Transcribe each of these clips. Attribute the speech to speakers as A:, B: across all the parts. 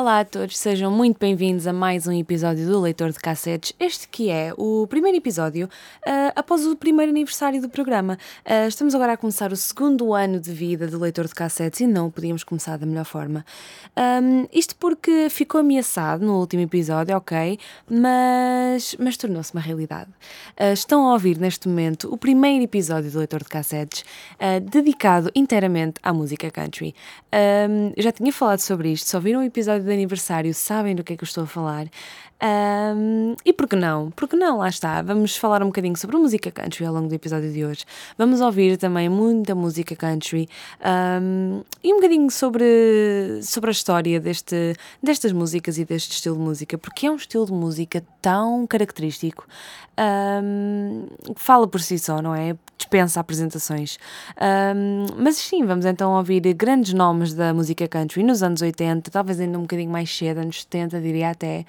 A: Olá a todos, sejam muito bem-vindos a mais um episódio do Leitor de Cassetes. Este que é o primeiro episódio ah, após o primeiro aniversário do programa. Ah, estamos agora a começar o segundo ano de vida do Leitor de Cassetes e não podíamos começar da melhor forma. Ahm, isto porque ficou ameaçado no último episódio, ok, mas, mas tornou-se uma realidade. Ah, estão a ouvir neste momento o primeiro episódio do Leitor de Cassetes dedicado inteiramente à música country. Ahm, já tinha falado sobre isto, se ouviram o episódio de aniversário sabem do que é que eu estou a falar. Ahm, e por que não? Por que não? Lá está. Vamos falar um bocadinho sobre música country ao longo do episódio de hoje. Vamos ouvir também muita música country ahm, e um bocadinho sobre, sobre a história deste, destas músicas e deste estilo de música, porque é um estilo de música tão característico que fala por si só, não é? Dispensa apresentações. Ahm, mas sim, vamos então ouvir grandes nomes da música country nos anos 80, talvez ainda um bocadinho mais cedo, anos 70, diria até.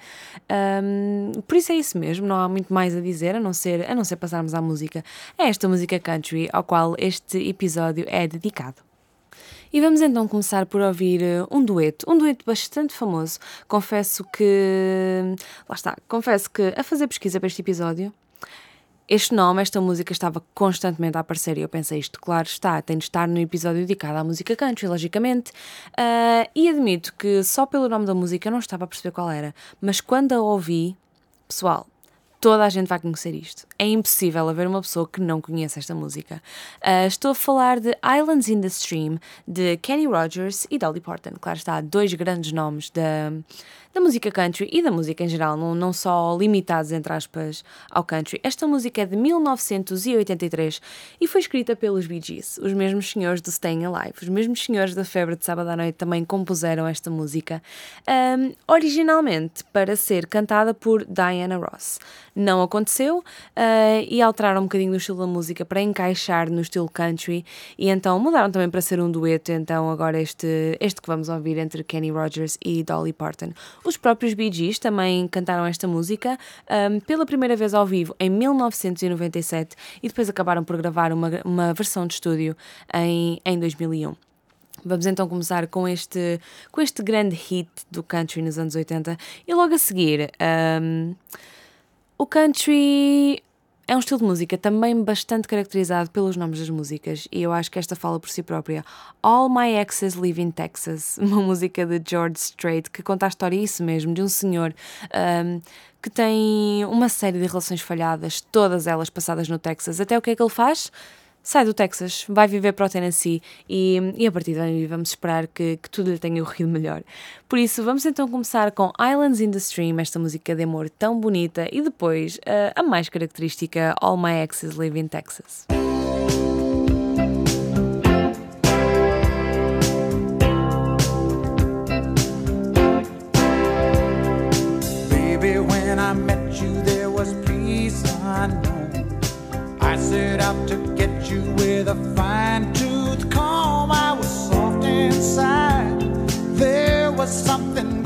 A: Por isso é isso mesmo, não há muito mais a dizer, a não ser, a não ser passarmos à música. É esta música country ao qual este episódio é dedicado. E vamos então começar por ouvir eh, um dueto, um dueto bastante famoso. Confesso que. Lá está, confesso que a fazer pesquisa para este episódio, este nome, esta música estava constantemente a aparecer e eu pensei isto, claro está, tem de estar no episódio dedicado à música country, logicamente. Ah, e admito que só pelo nome da música eu não estava a perceber qual era, mas quando a ouvi, pessoal, toda a gente vai conhecer isto. É impossível haver uma pessoa que não conheça esta música. Ah, estou a falar de Islands in the Stream, de Kenny Rogers e Dolly Parton. Claro está, dois grandes nomes da, da música country e da música em geral, não, não só limitados, entre aspas, ao country. Esta música é de 1983 e foi escrita pelos Bee Gees, os mesmos senhores do Staying Alive, os mesmos senhores da Febre de Sábado à Noite também compuseram esta música, ahm, originalmente para ser cantada por Diana Ross. Não aconteceu ah, e alteraram um bocadinho do estilo da música para encaixar no estilo country e então mudaram também para ser um dueto, então agora este, este que vamos ouvir entre Kenny Rogers e Dolly Parton. Os próprios Bee Gees também cantaram esta música ahm, pela primeira vez ao vivo em 1997 e depois acabaram por gravar uma, uma versão de estúdio em, em 2001. Vamos então começar com este, com este grande hit do country nos anos 80 e logo a seguir. ahm, o country é um estilo de música também bastante caracterizado pelos nomes das músicas e eu acho que esta fala por si própria. All My Exes Live in Texas, uma música de George Strait que conta a história, isso mesmo, de um senhor ahm, que tem uma série de relações falhadas, todas elas passadas no Texas. Até o que é que ele faz? Sai do Texas, vai viver para o Tennessee e, e a partir daí vamos esperar que, que tudo lhe tenha corrido melhor. Por isso, vamos então começar com Islands in the Stream, esta música de amor tão bonita, e depois eh, a mais característica, All My Exes Live in Texas.
B: Baby, when I met you, there was peace unknown. Set out to get you with a fine tooth comb. I was soft inside. There was something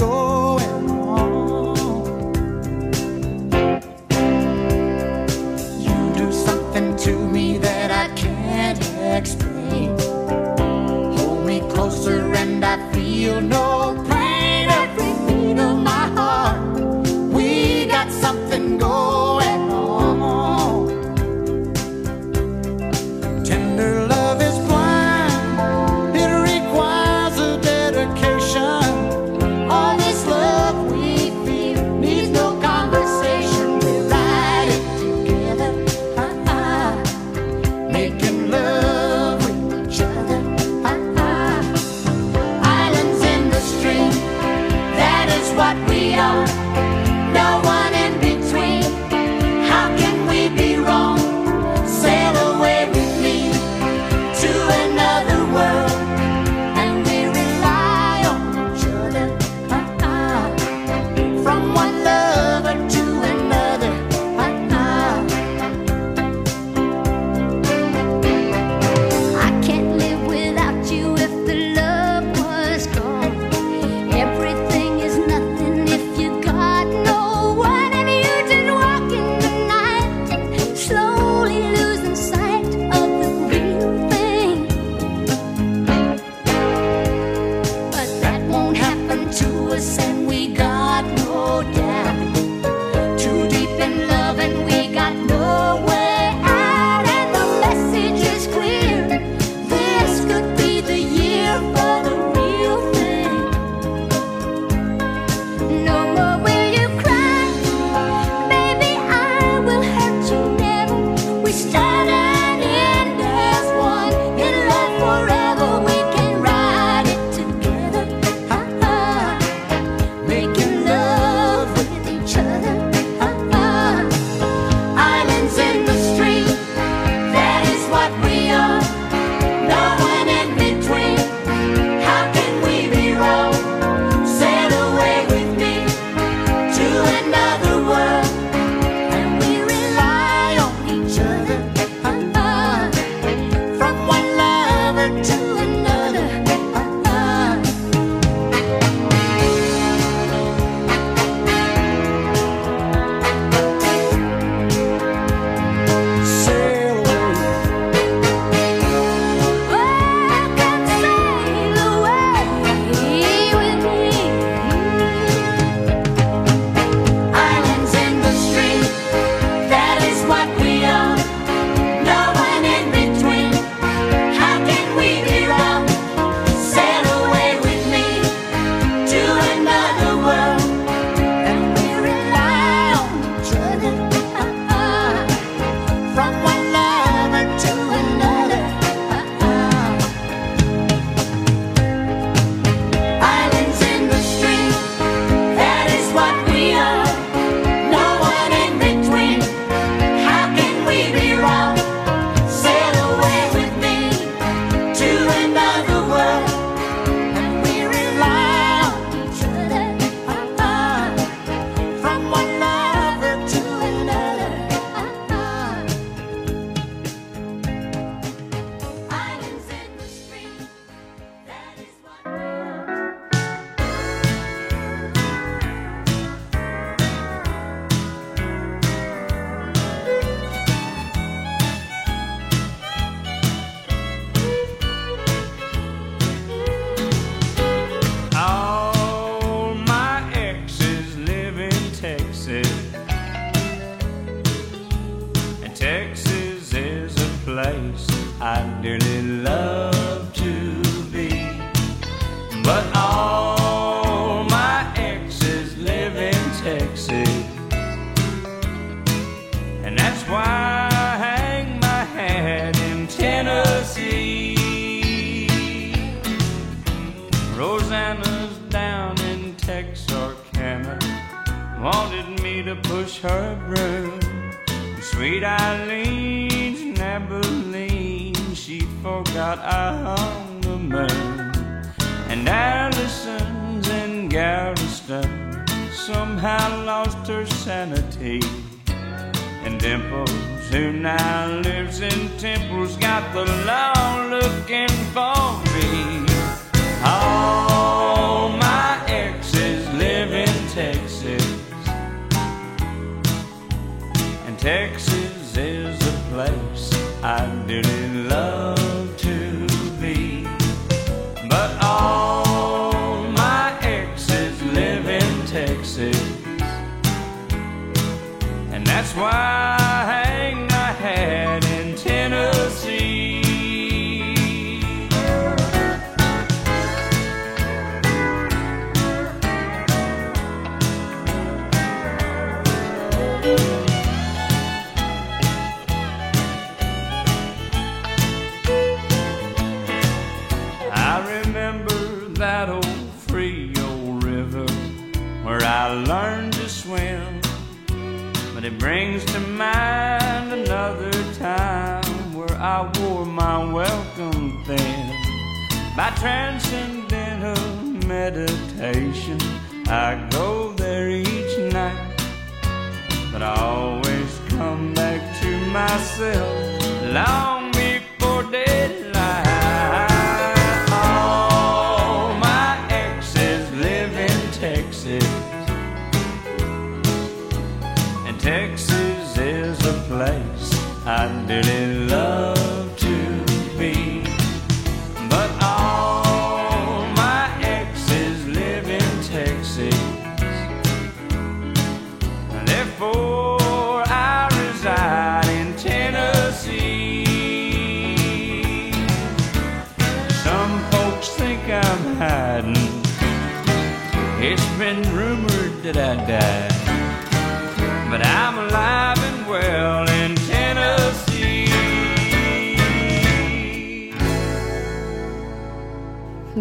B: And
C: that's why By transcendental meditation, I go there each night. But I always come back to myself long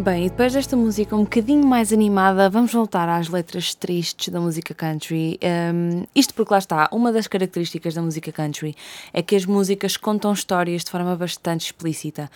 A: Bem, e depois desta música um bocadinho mais animada, vamos voltar às letras tristes da música country. Um, isto porque lá está, uma das características da música country é que as músicas contam histórias de forma bastante explícita.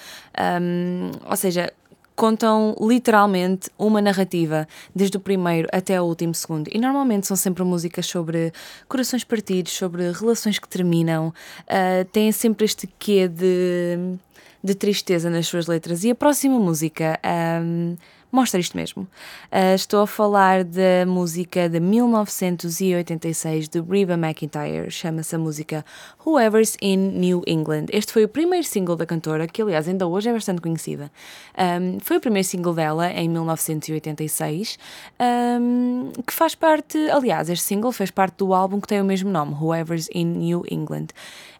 A: Um, ou seja, contam literalmente uma narrativa, desde o primeiro até o último segundo. E normalmente são sempre músicas sobre corações partidos, sobre relações que terminam, uh, têm sempre este quê de de tristeza nas suas letras. E a próxima música um, mostra isto mesmo. Uh, estou a falar da música de 1986 de Reba McIntyre. Chama-se a música Whoever's in New England. Este foi o primeiro single da cantora, que aliás ainda hoje é bastante conhecida. Um, foi o primeiro single dela em 1986, um, que faz parte, aliás, este single fez parte do álbum que tem o mesmo nome, Whoever's in New England.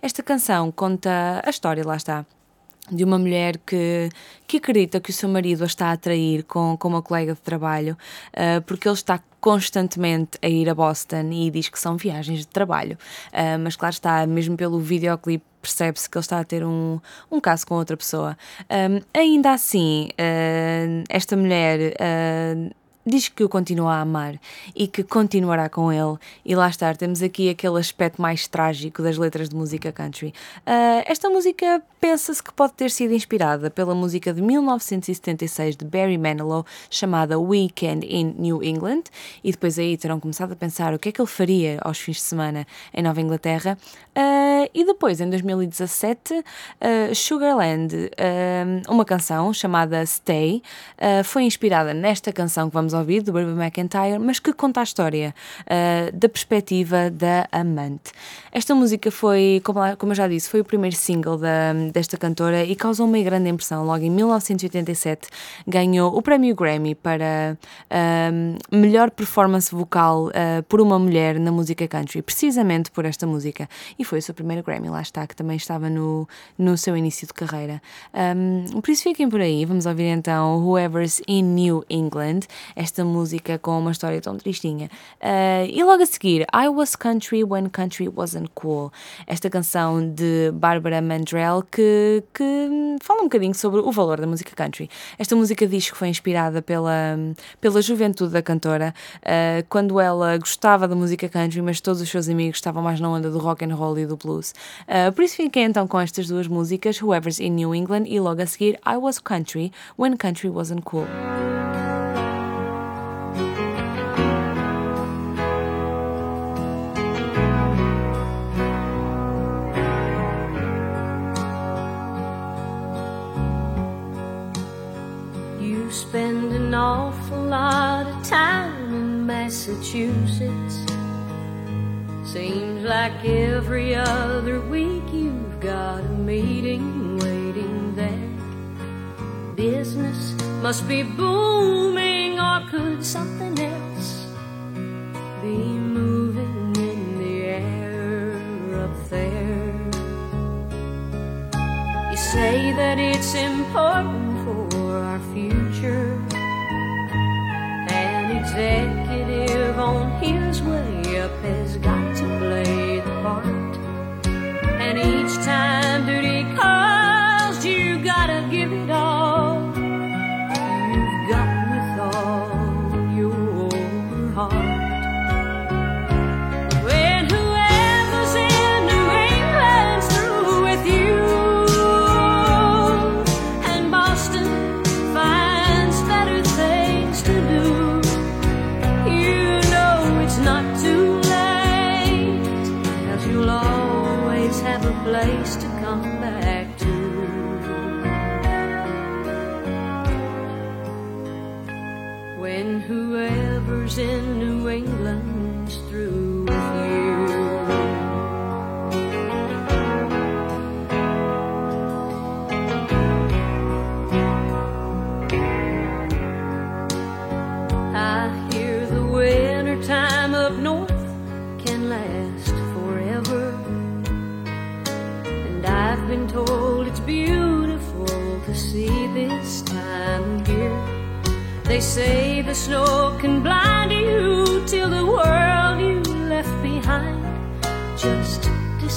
A: Esta canção conta a história, lá está, de uma mulher que, que acredita que o seu marido a está a atrair com, com uma colega de trabalho uh, porque ele está constantemente a ir a Boston e diz que são viagens de trabalho. Uh, mas claro está, mesmo pelo videoclipe percebe-se que ele está a ter um, um caso com outra pessoa. Um, ainda assim, uh, esta mulher diz que o continua a amar e que continuará com ele. E lá está, temos aqui aquele aspecto mais trágico das letras de música country. Uh, esta música pensa-se que pode ter sido inspirada pela música de 1976 de Barry Manilow chamada Weekend in New England e depois aí terão começado a pensar o que é que ele faria aos fins de semana em Nova Inglaterra. Uh, e depois, em 2017, uh, Sugarland, uma canção chamada Stay, foi inspirada nesta canção que vamos ouvir, do Barbara McIntyre, mas que conta a história uh, da perspectiva da amante. Esta música foi, como, como eu já disse, foi o primeiro single da, desta cantora e causou uma grande impressão. Logo em 1987 ganhou o prémio Grammy para uh, melhor performance vocal uh, por uma mulher na música country, precisamente por esta música. E foi o seu primeiro Grammy, lá está, que também estava no, no seu início de carreira. Um, por isso fiquem por aí, vamos ouvir então Whoever's in New England, esta música com uma história tão tristinha. Uh, e logo a seguir, I Was Country When Country Wasn't Cool, esta canção de Barbara Mandrell que, que fala um bocadinho sobre o valor da música country. Esta música diz que foi inspirada pela, pela juventude da cantora, uh, quando ela gostava da música country, mas todos os seus amigos estavam mais na onda do rock and roll e do blues. Uh, por isso fiquei então com estas duas músicas, Whoever's in New England e logo a seguir I Was Country When Country Wasn't Cool.
D: You spend an awful lot of time in Massachusetts. Seems like every other week you've got a meeting waiting there. Business must be booming, or could something else be moving in the air up there? You say that it's important for our future.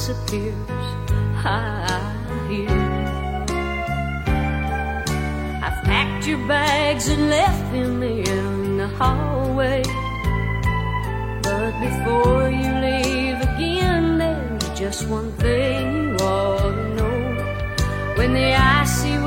D: Disappears. I hear. I've packed your bags and left them in the hallway. But before you leave again, there's just one thing you ought to know. When the icy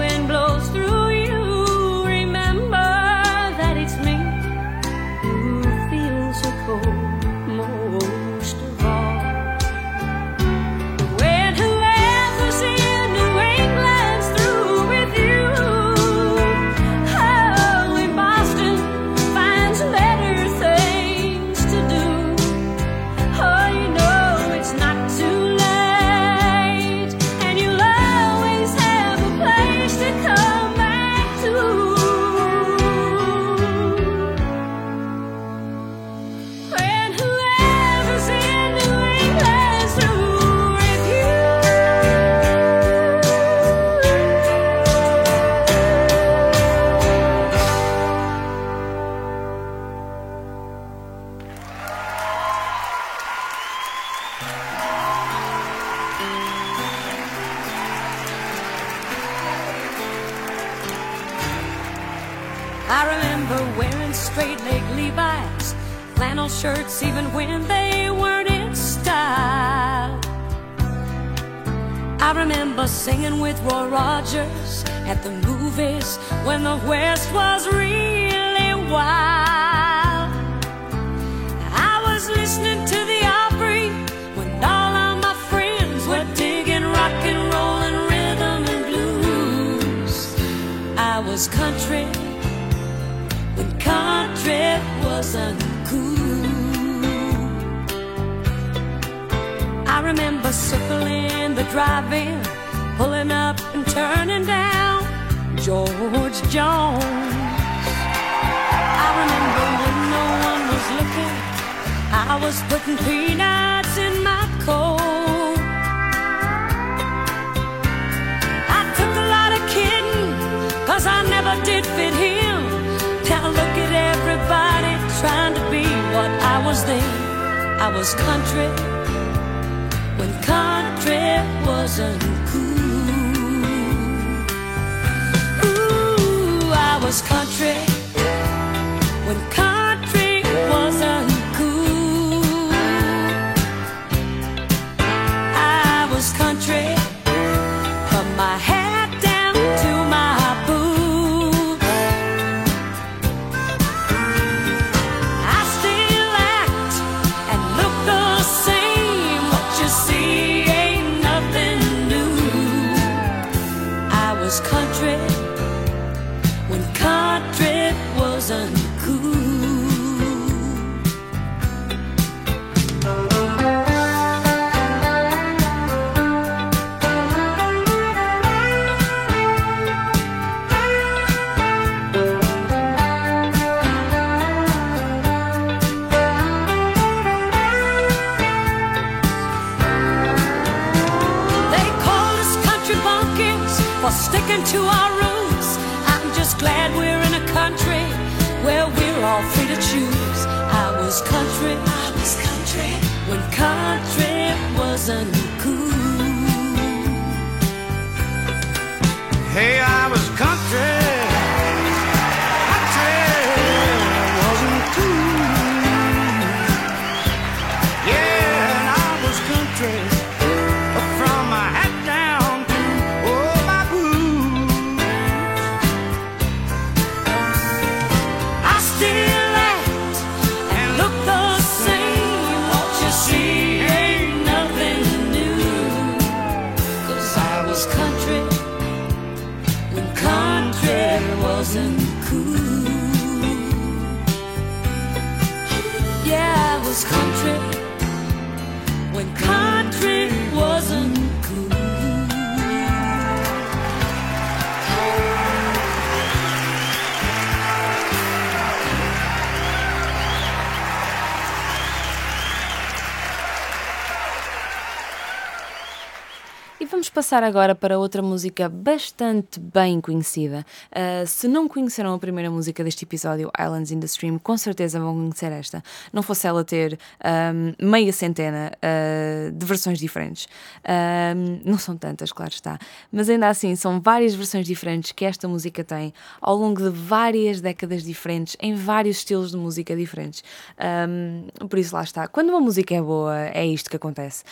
D: I remember wearing straight leg Levi's, flannel shirts, even when they weren't in style. I remember singing with Roy Rogers at the movies when the West was really wild. I was listening to the Opry when all of my friends were digging rock and roll and rhythm and blues. I was country trip was uncool. I remember circling the drive-in, pulling up and turning down George Jones. I remember when no one was looking, I was putting peanuts in my coat.
E: I took a lot of kidding, I never did
F: fit here. Was. I was country
E: when country wasn't
A: passar agora para outra música bastante bem conhecida. Uh, se não conheceram a primeira música deste episódio, Islands in the Stream, com certeza vão conhecer esta. Não fosse ela ter um, meia centena uh, de versões diferentes. Um, não são tantas, claro está. Mas ainda assim, são várias versões diferentes que esta música tem ao longo de várias décadas diferentes, em vários estilos de música diferentes. Um, por isso, lá está. Quando uma música é boa, é isto que acontece.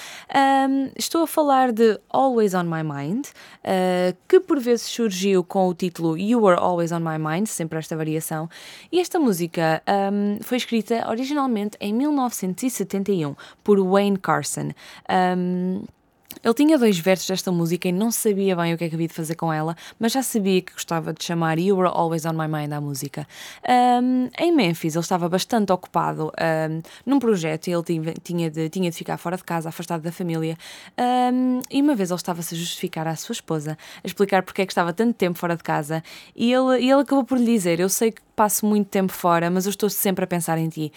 A: Estou a falar de Always on My Mind, uh, que por vezes surgiu com o título You Were Always on My Mind, sempre esta variação. E esta música um, foi escrita originalmente em 1971 por Wayne Carson. Um, ele tinha dois versos desta música e não sabia bem o que é que havia de fazer com ela, mas já sabia que gostava de chamar You Were Always on My Mind à música. Um, em Memphis, ele estava bastante ocupado um, num projeto e ele tinha, de, tinha de ficar fora de casa, afastado da família. Um, e uma vez ele estava-se a justificar à sua esposa, a explicar porque é que estava tanto tempo fora de casa, e ele, e ele acabou por lhe dizer: Eu sei que passo muito tempo fora, mas eu estou sempre a pensar em ti.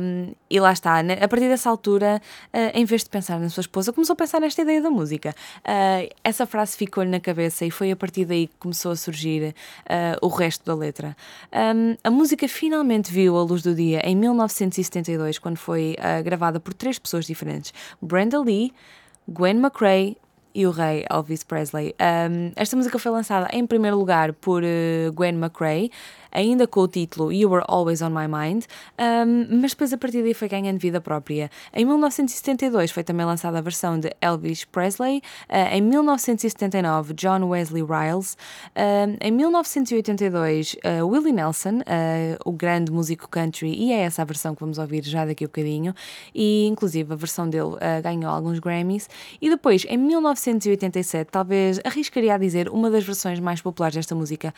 A: Um, e lá está, né? a partir dessa altura, uh, em vez de pensar na sua esposa, começou a pensar nesta ideia da música. Uh, essa frase ficou-lhe na cabeça e foi a partir daí que começou a surgir uh, o resto da letra. Um, a música finalmente viu a luz do dia em 1972, quando foi gravada por três pessoas diferentes: Brenda Lee, Gwen McRae e o rei Elvis Presley. Um, esta música foi lançada em primeiro lugar por uh, Gwen McRae, ainda com o título You Were Always on My Mind, um, mas depois a partir daí foi ganhando vida própria. Em 1972 foi também lançada a versão de Elvis Presley, uh, em 1979 John Wesley Riles, uh, em 1982 uh, Willie Nelson, o grande músico country, e é essa a versão que vamos ouvir já daqui a bocadinho, e inclusive a versão dele ganhou alguns Grammys, e depois em 1987 talvez arriscaria a dizer uma das versões mais populares desta música,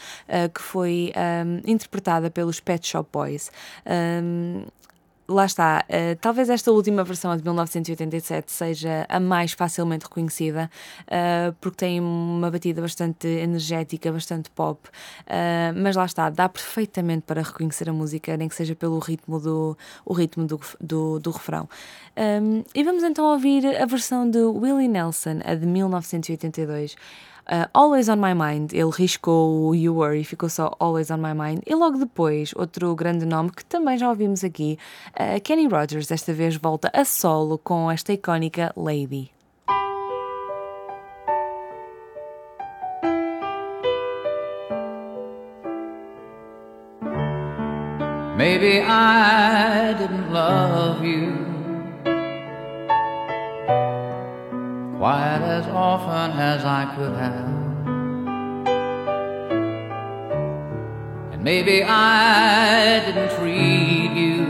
A: que foi um, interpretada pelos Pet Shop Boys. Um, lá está, uh, talvez esta última versão, a de 1987, seja a mais facilmente reconhecida, uh, porque tem uma batida bastante energética, bastante pop, uh, mas lá está, dá perfeitamente para reconhecer a música, nem que seja pelo ritmo do, o ritmo do, do, do refrão. Um, e vamos então ouvir a versão de Willie Nelson, a de 1982. Uh, Always on My Mind. Ele riscou o You Were e ficou só Always on My Mind. E logo depois, outro grande nome que também já ouvimos aqui, uh, Kenny Rogers, desta vez volta a solo com esta icónica Lady.
G: Maybe I didn't love you quite as often as I could have. And maybe I didn't treat you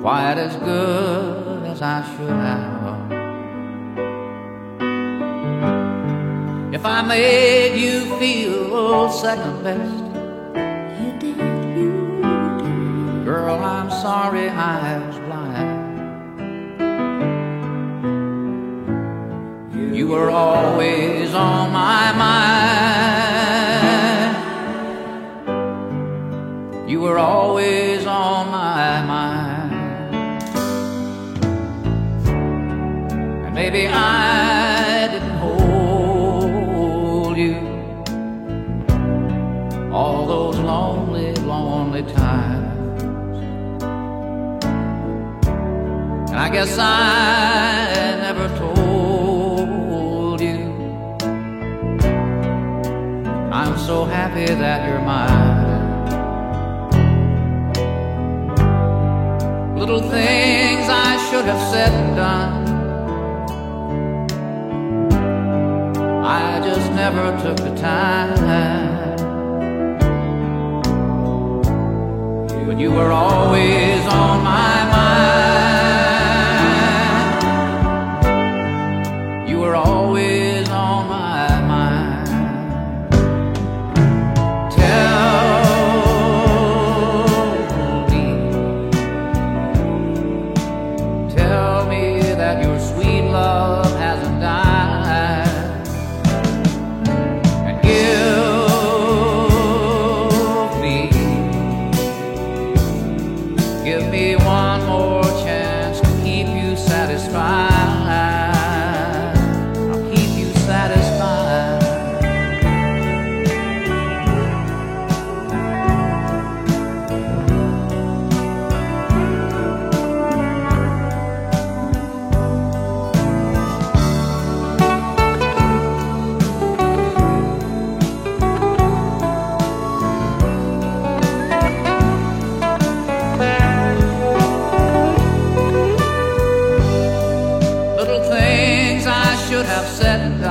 G: quite as good as I should have. If I made you feel second best. Girl, I'm sorry I were always on my mind. You were always on my mind. And maybe I didn't hold you all those lonely, lonely times. And I guess I happy that you're mine. Little things I should have said and done. I just never took the time. But you were always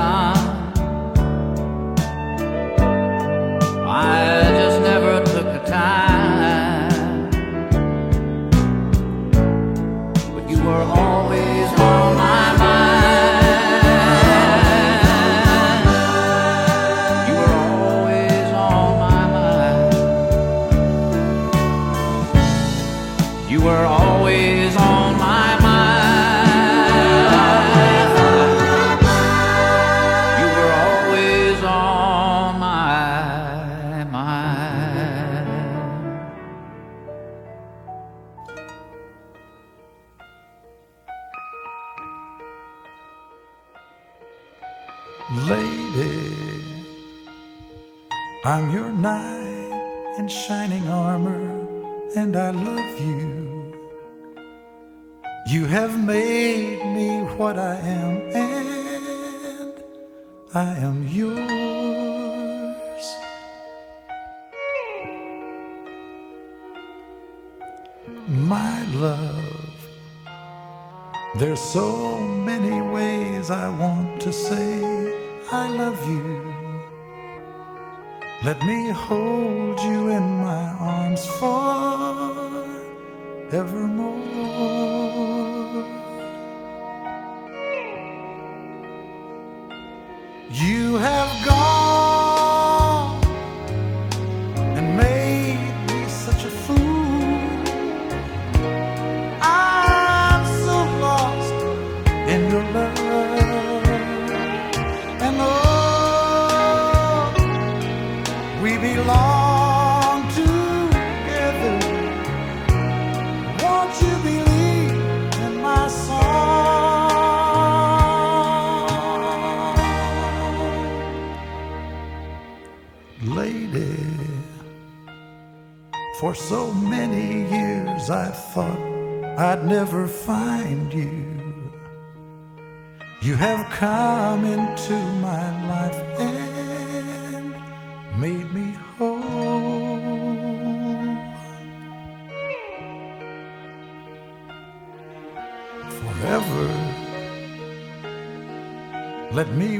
G: said and done. I
H: Let me hold you in my arms forevermore. You have gone For so many years I thought I'd never find you. You have come into my life and made me whole. Forever, let me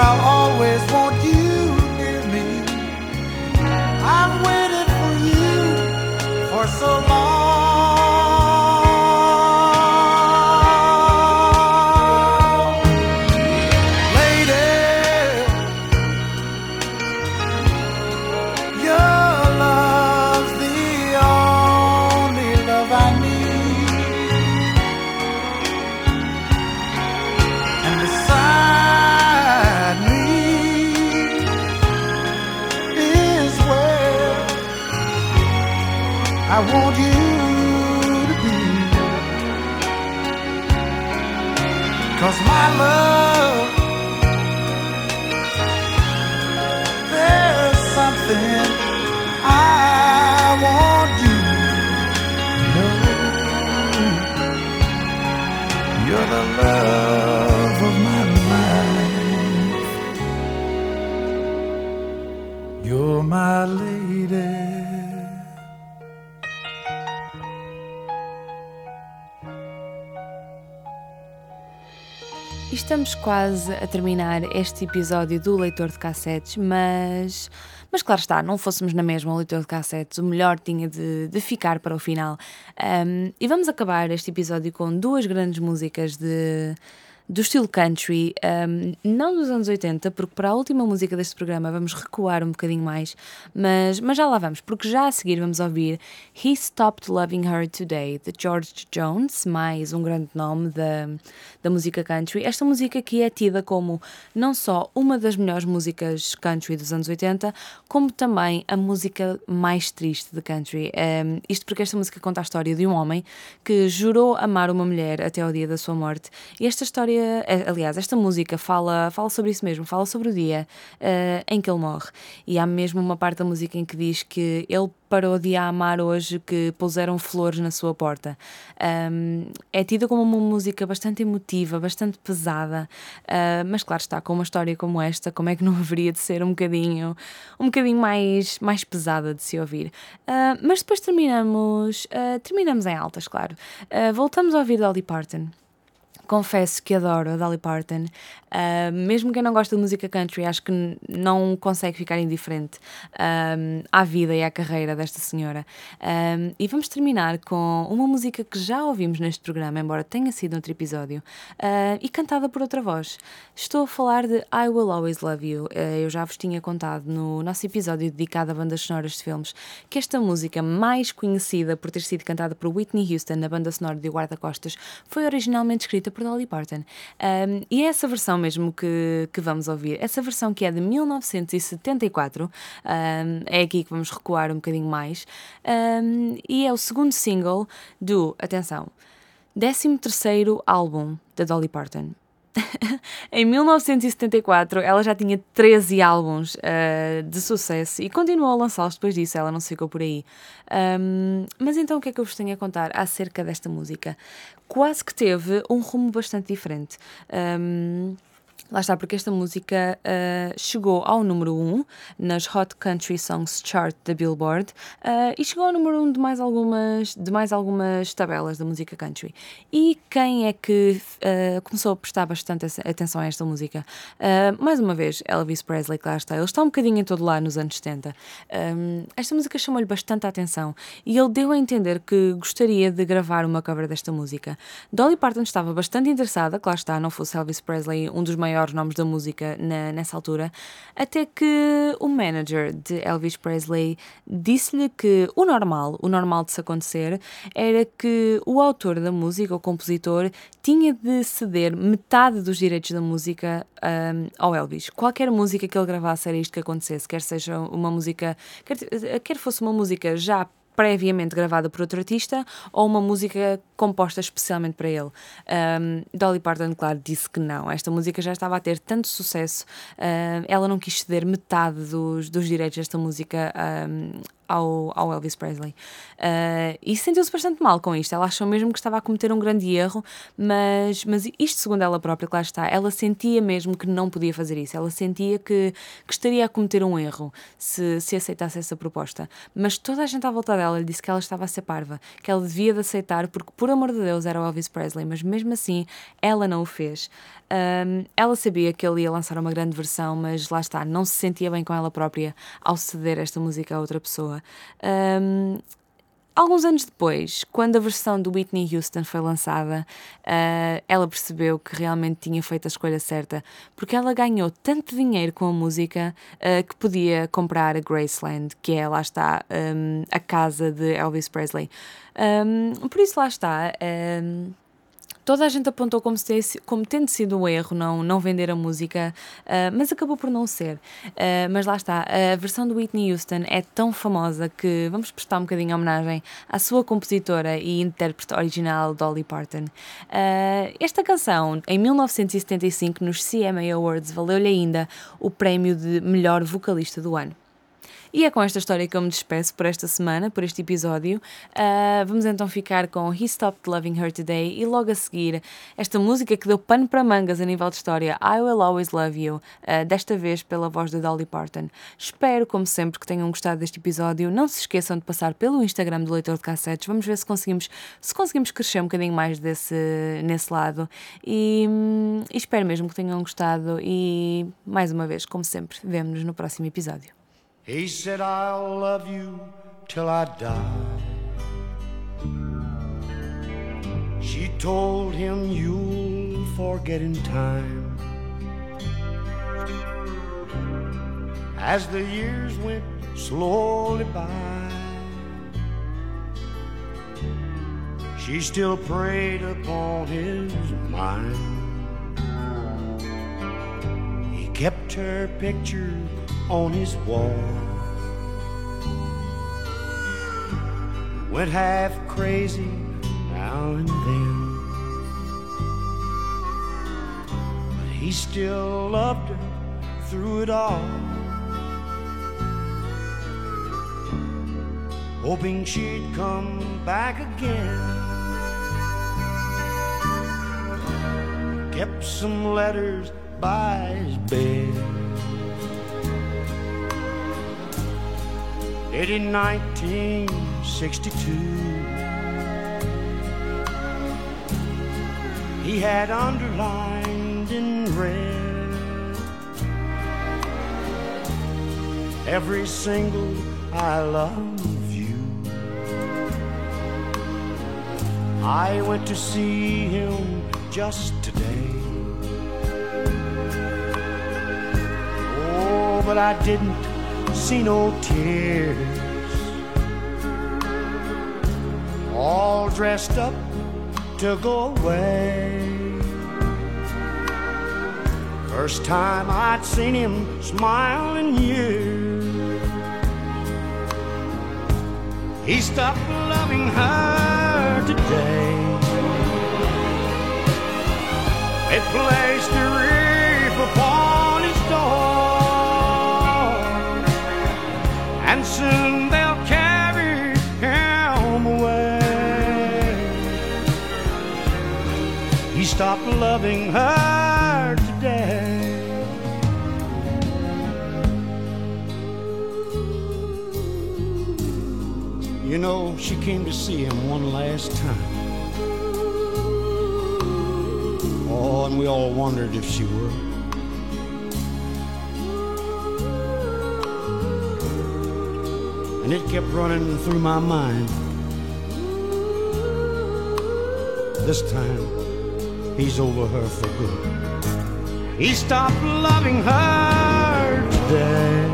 H: I'll always want you near me. I've waited for you for so long.
A: Estamos quase a terminar este episódio do Leitor de Cassetes, mas, mas claro está, não fôssemos na mesma o Leitor de Cassetes, o melhor tinha de, de ficar para o final. Um, e vamos acabar este episódio com duas grandes músicas de, do estilo country, um, não dos anos 80, porque para a última música deste programa vamos recuar um bocadinho mais, mas, mas já lá vamos, porque já a seguir vamos ouvir He Stopped Loving Her Today, de George Jones, mais um grande nome da, da música country. Esta música aqui é tida como não só uma das melhores músicas country dos anos 80, como também a música mais triste de country. Um, isto porque esta música conta a história de um homem que jurou amar uma mulher até ao dia da sua morte. E esta história, aliás, esta música fala, fala sobre isso mesmo, fala sobre o dia eh, em que ele morre. E há mesmo uma parte da música em que diz que ele parou de a amar hoje que puseram flores na sua porta. Um, é tida como uma música bastante emotiva, bastante pesada, uh, mas claro está, com uma história como esta, como é que não haveria de ser um bocadinho, um bocadinho mais, mais pesada de se ouvir. Uh, mas depois terminamos, uh, terminamos em altas, claro. voltamos a ouvir Dolly Parton. Confesso que adoro a Dolly Parton. Uh, mesmo quem não gosta de música country, acho que não consegue ficar indiferente um, à vida e à carreira desta senhora. Um, e vamos terminar com uma música que já ouvimos neste programa, embora tenha sido outro episódio, uh, e cantada por outra voz. Estou a falar de I Will Always Love You. Uh, eu já vos tinha contado no nosso episódio dedicado a bandas sonoras de filmes que esta música, mais conhecida por ter sido cantada por Whitney Houston na banda sonora de O Guarda-Costas, foi originalmente escrita por Dolly Parton. Um, e é essa versão mesmo que, que vamos ouvir, essa versão que é de 1974, um, é aqui que vamos recuar um bocadinho mais, um, e é o segundo single do, atenção, 13 terceiro álbum da Dolly Parton. em 1974, ela já tinha 13 álbuns uh, de sucesso e continuou a lançá-los depois disso, ela não se ficou por aí. Um, mas então o que é que eu vos tenho a contar acerca desta música? Quase que teve um rumo bastante diferente. Um, Lá está, porque esta música uh, chegou ao número 1 um nas Hot Country Songs Chart da Billboard uh, e chegou ao número 1 um de, mais algumas, de mais algumas tabelas da música country. E quem é que uh, começou a prestar bastante atenção a esta música? mais uma vez, Elvis Presley, lá está. Ele está um bocadinho em todo lá nos anos 70. Um, esta música chamou-lhe bastante a atenção e ele deu a entender que gostaria de gravar uma cover desta música. Dolly Parton estava bastante interessada, que lá está, não fosse Elvis Presley um dos maiores maiores nomes da música na, nessa altura, até que o manager de Elvis Presley disse-lhe que o normal, o normal de se acontecer, era que o autor da música, o compositor, tinha de ceder metade dos direitos da música um, ao Elvis. Qualquer música que ele gravasse era isto que acontecesse, quer seja uma música, quer, quer fosse uma música já previamente gravada por outro artista ou uma música composta especialmente para ele. Um, Dolly Parton, claro, disse que não. Esta música já estava a ter tanto sucesso, uh, ela não quis ceder metade dos, dos direitos desta música um, ao, ao Elvis Presley. Uh, e sentiu-se bastante mal com isto. Ela achou mesmo que estava a cometer um grande erro, mas, mas isto, segundo ela própria, claro está, ela sentia mesmo que não podia fazer isso. Ela sentia que, que estaria a cometer um erro se, se aceitasse essa proposta. Mas toda a gente à volta dela lhe disse que ela estava a ser parva, que ela devia de aceitar, porque, por amor de Deus, era o Elvis Presley, mas mesmo assim ela não o fez. Um, ela sabia que ele ia lançar uma grande versão, mas lá está, não se sentia bem com ela própria ao ceder esta música a outra pessoa. Um, alguns anos depois, quando a versão do Whitney Houston foi lançada, uh, ela percebeu que realmente tinha feito a escolha certa, porque ela ganhou tanto dinheiro com a música uh, que podia comprar a Graceland, que é, lá está, um, a casa de Elvis Presley. Um, por isso, lá está. Um, toda a gente apontou como, se, como tendo sido um erro não, não vender a música, uh, mas acabou por não ser. Uh, mas lá está, a versão do Whitney Houston é tão famosa que vamos prestar um bocadinho homenagem à sua compositora e intérprete original, Dolly Parton. Uh, esta canção, em 1975, nos CMA Awards, valeu-lhe ainda o prémio de melhor vocalista do ano. E é com esta história que eu me despeço por esta semana, por este episódio. Uh, vamos então ficar com He Stopped Loving Her Today e logo a seguir esta música que deu pano para mangas a nível de história, I Will Always Love You, uh, desta vez pela voz de Dolly Parton. Espero, como sempre, que tenham gostado deste episódio. Não se esqueçam de passar pelo Instagram do Leitor de Cassetes. Vamos ver se conseguimos, se conseguimos crescer um bocadinho mais desse, nesse lado. E, hum, e espero mesmo que tenham gostado. E mais uma vez, como sempre, vemo-nos no próximo episódio.
B: He said, I'll love you till I die. She told him, You'll forget in time. As the years went slowly by, she still preyed upon his mind. He kept her picture on his wall. Went half crazy now and then. But he still loved her through it all. Hoping she'd come back again. Kept some letters by his bed. It in 1962. He had underlined in red every single I love you. I went to see him just today. Oh, but I didn't see no tears. All dressed up to go away. First time I'd seen him smile in years. He stopped loving her today. It placed a soon they'll carry him away. He stopped loving her today.
I: You know, she came to see him one last time. Oh, and we all wondered if she would. and it kept running through my mind. This time, he's over her for good. He stopped loving her today.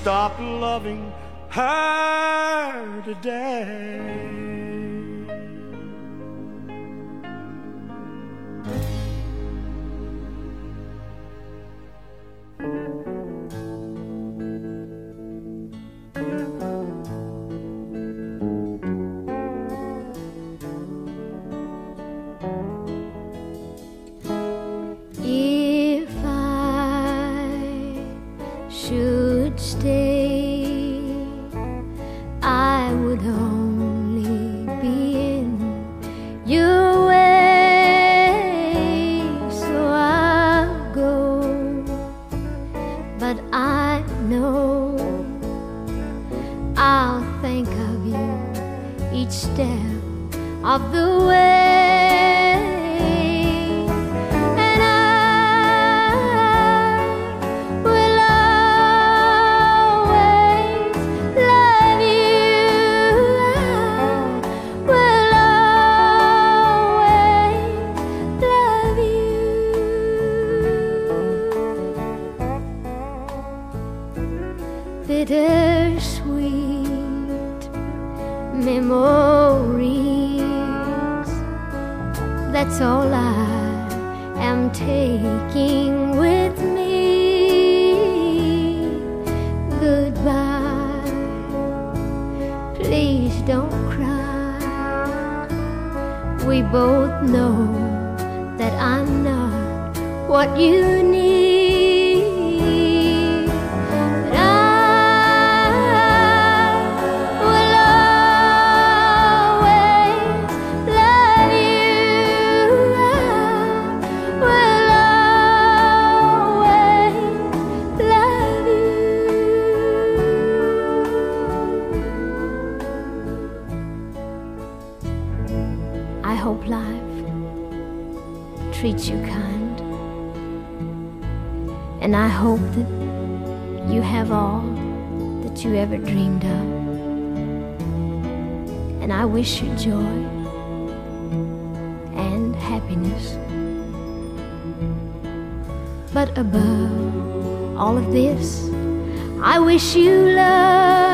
I: stop loving her today.
J: wish you joy and happiness. But above all of this, I wish you love.